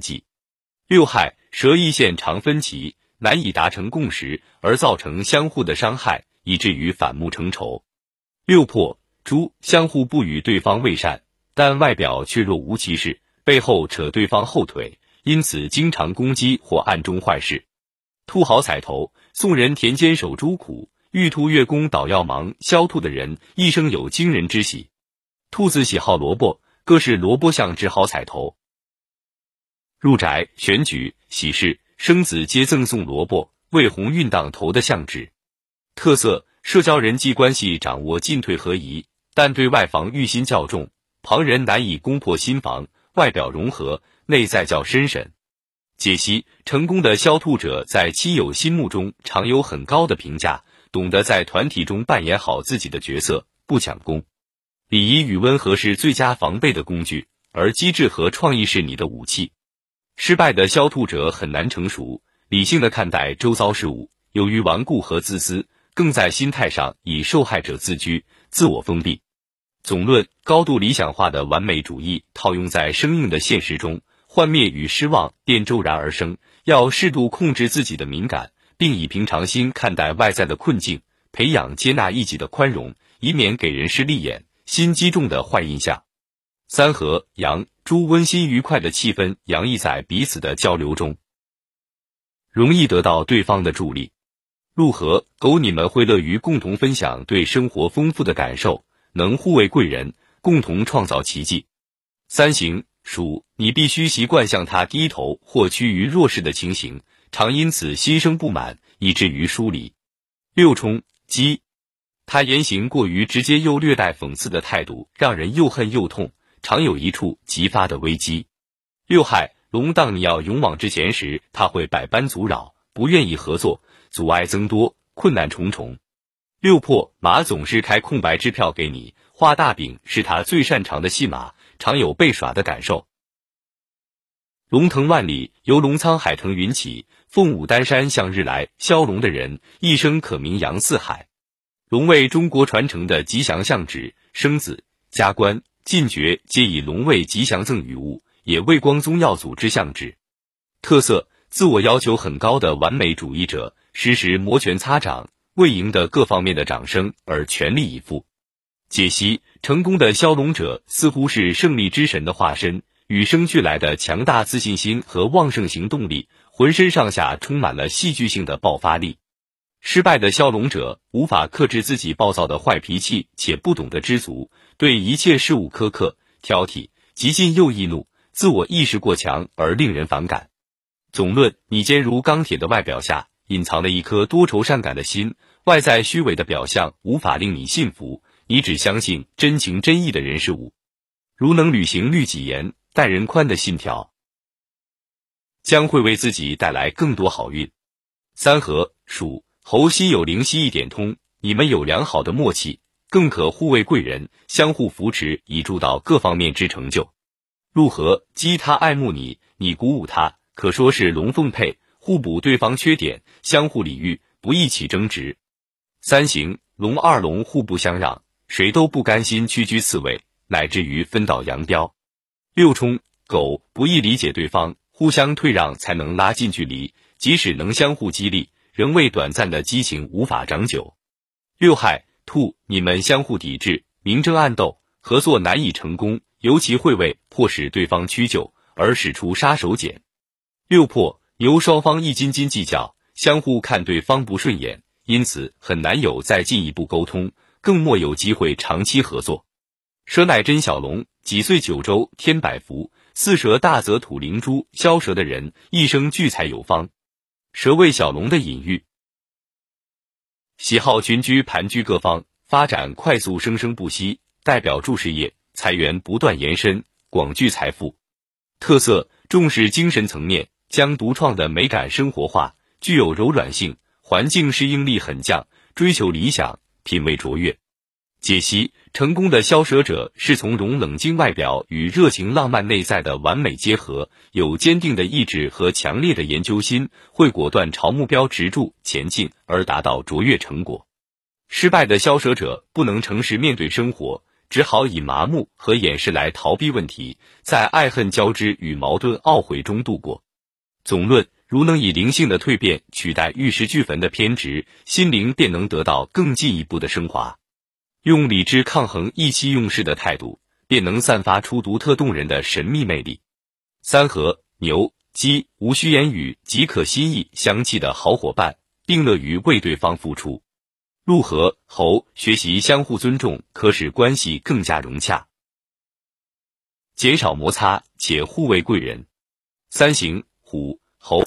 忌。六害，蛇意线常分歧，难以达成共识，而造成相互的伤害，以至于反目成仇。六破，猪相互不与对方为善，但外表却若无其事，背后扯对方后腿，因此经常攻击或暗中坏事。兔好彩头，宋人田间守猪苦，遇兔月宫捣药忙，消兔的人一生有惊人之喜。兔子喜好萝卜，各是萝卜象之好彩头。入宅选举喜事生子皆赠送萝卜，为鸿运当头的象徵。特色社交人际关系掌握进退合宜，但对外防御心较重，旁人难以攻破心防。外表融合，内在较深沉。解析成功的消兔者在亲友心目中常有很高的评价，懂得在团体中扮演好自己的角色，不抢功。礼仪与温和是最佳防备的工具，而机智和创意是你的武器。失败的消兔者很难成熟，理性的看待周遭事物，由于顽固和自私，更在心态上以受害者自居，自我封闭。总论高度理想化的完美主义套用在生硬的现实中，幻灭与失望便骤然而生。要适度控制自己的敏感，并以平常心看待外在的困境，培养接纳异己的宽容，以免给人势利眼、心机重的坏印象。三合羊猪温馨愉快的气氛洋溢在彼此的交流中，容易得到对方的助力。鹿和狗，你们会乐于共同分享对生活丰富的感受，能互为贵人，共同创造奇迹。三行鼠，你必须习惯向他低头或趋于弱势的情形，常因此心生不满，以至于疏离。六冲鸡，他言行过于直接又略带讽刺的态度，让人又恨又痛。常有一处即发的危机。六害龙，当你要勇往直前时，他会百般阻扰，不愿意合作，阻碍增多，困难重重。六破马总是开空白支票给你，画大饼是他最擅长的戏码，常有被耍的感受。龙腾万里，由龙沧海腾云起，凤舞丹山向日来。骁龙的人一生可名扬四海。龙为中国传承的吉祥象徵，生子加官。进爵皆以龙为吉祥赠与物，也为光宗耀祖之象徵。特色：自我要求很高的完美主义者，时时摩拳擦掌，为赢得各方面的掌声而全力以赴。解析：成功的骁龙者似乎是胜利之神的化身，与生俱来的强大自信心和旺盛行动力，浑身上下充满了戏剧性的爆发力。失败的骁龙者无法克制自己暴躁的坏脾气，且不懂得知足，对一切事物苛刻挑剔，极尽又易怒，自我意识过强而令人反感。总论：你坚如钢铁的外表下，隐藏了一颗多愁善感的心。外在虚伪的表象无法令你信服，你只相信真情真意的人事物。如能履行律己严、待人宽的信条，将会为自己带来更多好运。三合属。猴心有灵犀一点通，你们有良好的默契，更可互为贵人，相互扶持，以助到各方面之成就。入河鸡，他爱慕你，你鼓舞他，可说是龙凤配，互补对方缺点，相互礼遇，不易起争执。三行龙二龙互不相让，谁都不甘心屈居次位，乃至于分道扬镳。六冲狗不易理解对方，互相退让才能拉近距离，即使能相互激励。仍为短暂的激情无法长久。六害兔，你们相互抵制，明争暗斗，合作难以成功，尤其会为迫使对方屈就而使出杀手锏。六破由双方一斤斤计较，相互看对方不顺眼，因此很难有再进一步沟通，更莫有机会长期合作。蛇乃真小龙，几岁九州添百福，四蛇大则土灵珠，消蛇的人一生聚财有方。蛇为小龙的隐喻，喜好群居盘踞各方，发展快速生生不息，代表助事业，财源不断延伸，广聚财富。特色重视精神层面，将独创的美感生活化，具有柔软性，环境适应力很强，追求理想，品味卓越。解析。成功的消蛇者是从容冷静外表与热情浪漫内在的完美结合，有坚定的意志和强烈的研究心，会果断朝目标直柱前进而达到卓越成果。失败的消蛇者不能诚实面对生活，只好以麻木和掩饰来逃避问题，在爱恨交织与矛盾懊悔中度过。总论：如能以灵性的蜕变取代玉石俱焚的偏执，心灵便能得到更进一步的升华。用理智抗衡意气用事的态度，便能散发出独特动人的神秘魅力。三合牛鸡无需言语即可心意相契的好伙伴，并乐于为对方付出。鹿和猴学习相互尊重，可使关系更加融洽，减少摩擦且互为贵人。三行虎猴